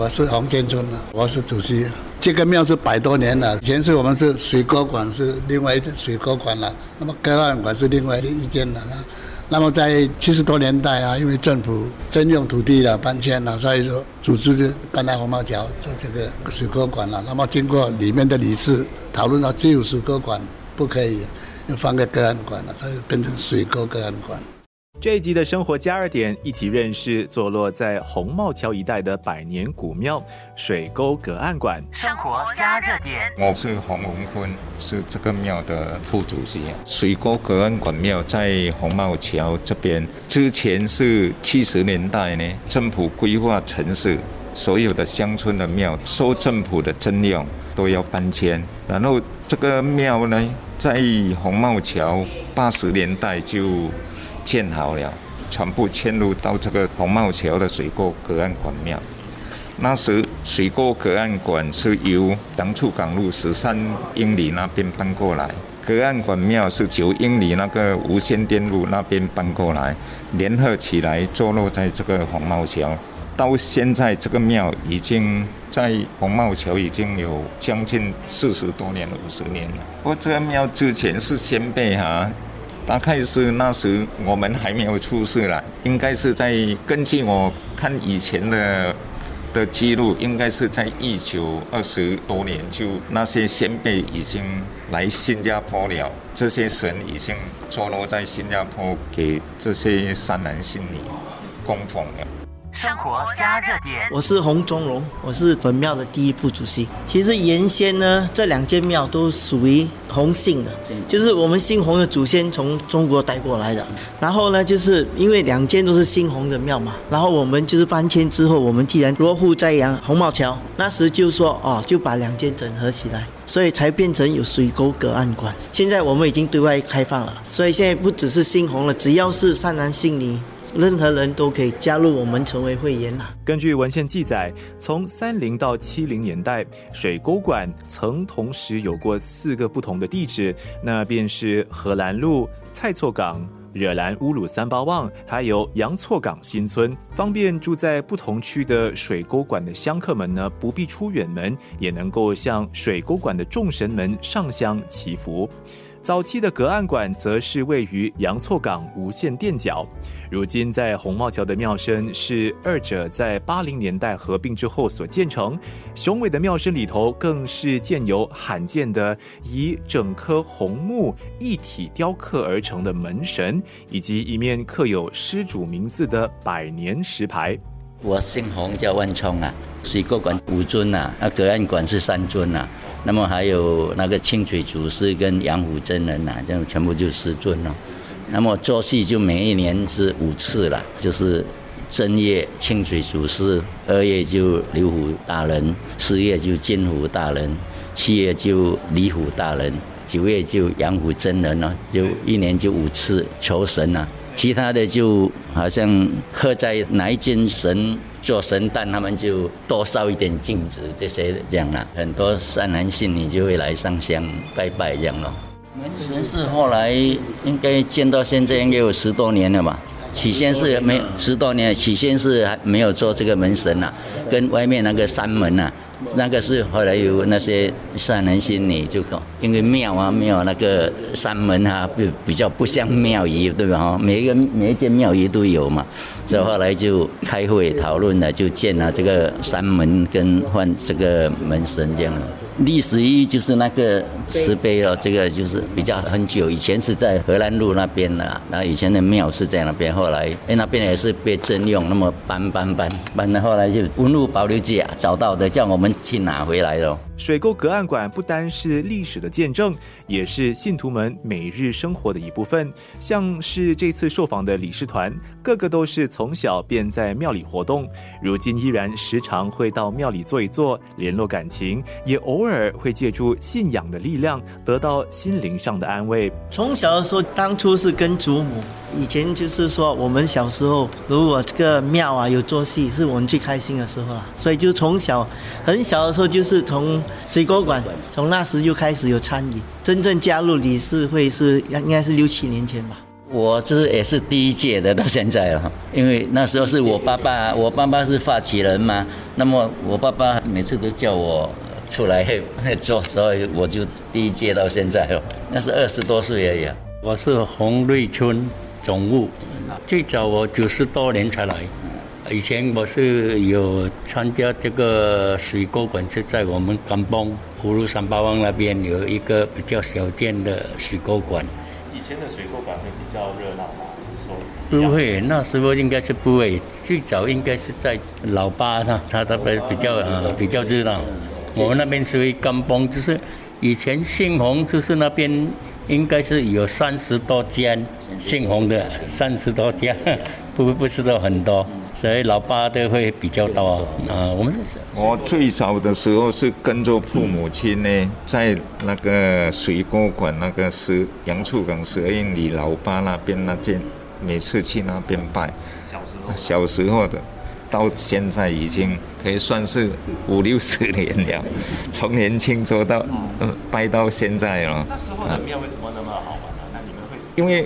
我是洪建春的，我是主席。这个庙是百多年了，以前是我们是水沟馆是另外一间水沟馆了，那么隔岸馆是另外一间了。那么在七十多年代啊，因为政府征用土地了搬迁了，所以说组织就搬来红毛桥做这个水沟馆了。那么经过里面的理事讨论了，只有水沟馆不可以，要放个隔岸馆了，所以变成水沟隔岸馆。这一集的生活加热点，一起认识坐落在红帽桥一带的百年古庙水沟隔岸馆。生活加热点，我是洪文坤，是这个庙的副主席。水沟隔岸馆庙在红帽桥这边，之前是七十年代呢，政府规划城市，所有的乡村的庙受政府的征用，都要搬迁。然后这个庙呢，在红帽桥八十年代就。建好了，全部迁入到这个红帽桥的水沟隔岸管庙。那时水沟隔岸管是由杨厝港路十三英里那边搬过来，隔岸管庙是九英里那个无线电路那边搬过来，联合起来坐落在这个红帽桥。到现在这个庙已经在红帽桥已经有将近四十多年、五十年了。不过这个庙之前是先辈哈。大概是那时我们还没有出世了，应该是在根据我看以前的的记录，应该是在一九二十多年，就那些先辈已经来新加坡了，这些神已经坐落在新加坡，给这些善男信女供奉了。生活加热点，我是洪忠荣，我是本庙的第一副主席。其实原先呢，这两间庙都属于洪姓的，就是我们姓洪的祖先从中国带过来的。然后呢，就是因为两间都是姓洪的庙嘛，然后我们就是搬迁之后，我们既然落户在阳红帽桥，那时就说哦，就把两间整合起来，所以才变成有水沟隔岸馆。现在我们已经对外开放了，所以现在不只是新洪了，只要是善男信女。任何人都可以加入我们成为会员呐。根据文献记载，从三零到七零年代，水沟馆曾同时有过四个不同的地址，那便是荷兰路、蔡厝港、惹兰乌鲁三八旺，还有杨厝港新村，方便住在不同区的水沟馆的香客们呢，不必出远门，也能够向水沟馆的众神们上香祈福。早期的隔岸馆则是位于杨厝港无线垫脚，如今在红帽桥的庙身是二者在八零年代合并之后所建成。雄伟的庙身里头更是建有罕见的以整棵红木一体雕刻而成的门神，以及一面刻有施主名字的百年石牌。我姓洪，叫万聪啊。水沟馆五尊呐，那隔岸馆是三尊呐。那么还有那个清水祖师跟杨虎真人呐，这样全部就十尊了。那么做戏就每一年是五次了，就是正月清水祖师，二月就刘虎大人，四月就金虎大人，七月就李虎大人，九月就杨虎真人了，就一年就五次求神呐。其他的就好像喝在哪一间神做神诞，他们就多烧一点镜子这些这样啦。很多善男信女就会来上香拜拜这样咯。门神是后来应该建到现在应该有十多年了吧？起先是没十多年，起先是还没有做这个门神呐，跟外面那个山门呐。那个是后来有那些善人心里就搞，因为庙啊庙那个山门啊，比比较不像庙宇，对吧？哈，每一个每一间庙宇都有嘛，所以后来就开会讨论了，就建了这个山门跟换这个门神这样。历史意义就是那个石碑哦，这个就是比较很久以前是在荷兰路那边的，那以前的庙是在那边，后来哎那边也是被征用，那么搬搬搬搬到后来就文物保留局啊找到的，叫我们去拿回来了。水沟隔岸馆不单是历史的见证，也是信徒们每日生活的一部分。像是这次受访的理事团，个个都是从小便在庙里活动，如今依然时常会到庙里坐一坐，联络感情，也偶尔会借助信仰的力量，得到心灵上的安慰。从小的时候，当初是跟祖母。以前就是说，我们小时候如果这个庙啊有做戏，是我们最开心的时候了。所以就从小很小的时候，就是从水果馆，从那时就开始有参与，真正加入理事会是应该是六七年前吧。我是也是第一届的，到现在了，因为那时候是我爸爸，我爸爸是发起人嘛，那么我爸爸每次都叫我出来做，所以我就第一届到现在了，那是二十多岁而已。我是洪瑞春总务，最早我九十多年才来，以前我是有参加这个水沟管，是在我们甘邦葫芦山八王那边有一个比较小件的水沟管。以前的水沟管会比较热闹吗？说不会，那时候应该是不会。最早应该是在老八那，他那边比较呃比较热闹。我们那边属于甘邦，就是以前姓洪，就是那边应该是有三十多间姓洪的，三十多家，不不是说很多。所以老八都会比较多啊。我们我最早的时候是跟着父母亲呢，在那个水果馆那个十杨厝港十二英里老八那边那间，每次去那边拜。小时候，小时候的，到现在已经可以算是五六十年了，从年轻做到嗯拜到现在了。那时候的庙为什么那么好因为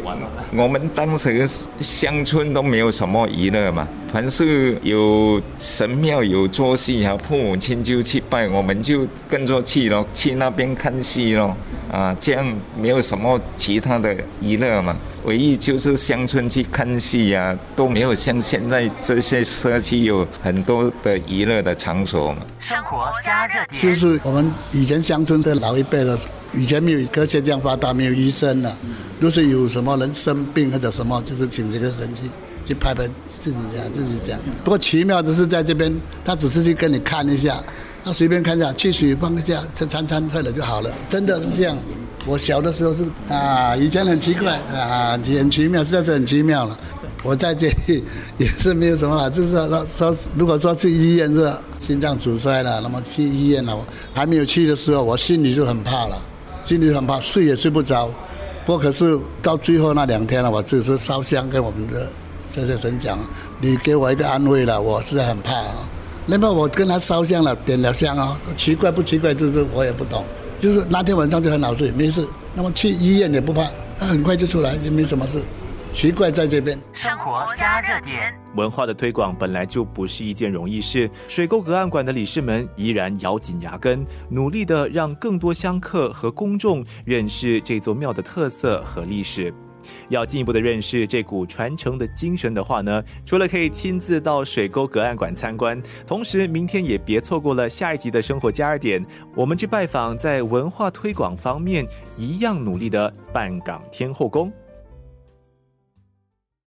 我们当时乡村都没有什么娱乐嘛，凡是有神庙有做戏啊，父母亲就去拜，我们就跟着去咯，去那边看戏咯，啊，这样没有什么其他的娱乐嘛，唯一就是乡村去看戏呀、都没有像现在这些社区有很多的娱乐的场所嘛。生活加热点。就是我们以前乡村的老一辈的，以前没有科学这样发达，没有医生了，都是有什么人生病或者什么，就是请这个神去去拍拍自己讲自己讲。不过奇妙的是在这边，他只是去跟你看一下，他随便看一下，去水放一下，这餐餐喝了就好了，真的是这样。我小的时候是啊，以前很奇怪啊，很奇妙，实在是很奇妙了。我在这里也是没有什么了，就是说说，如果说去医院是心脏阻塞了，那么去医院了，还没有去的时候，我心里就很怕了，心里很怕，睡也睡不着。不过可是到最后那两天了，我只是烧香跟我们的这些神讲，你给我一个安慰了，我实在很怕啊。那么我跟他烧香了，点了香啊，奇怪不奇怪？就是我也不懂，就是那天晚上就很好睡，没事。那么去医院也不怕，他很快就出来，也没什么事。奇怪在这边。生活加热点。文化的推广本来就不是一件容易事，水沟隔岸馆的理事们依然咬紧牙根，努力的让更多香客和公众认识这座庙的特色和历史。要进一步的认识这股传承的精神的话呢，除了可以亲自到水沟隔岸馆参观，同时明天也别错过了下一集的生活加热点，我们去拜访在文化推广方面一样努力的半港天后宫。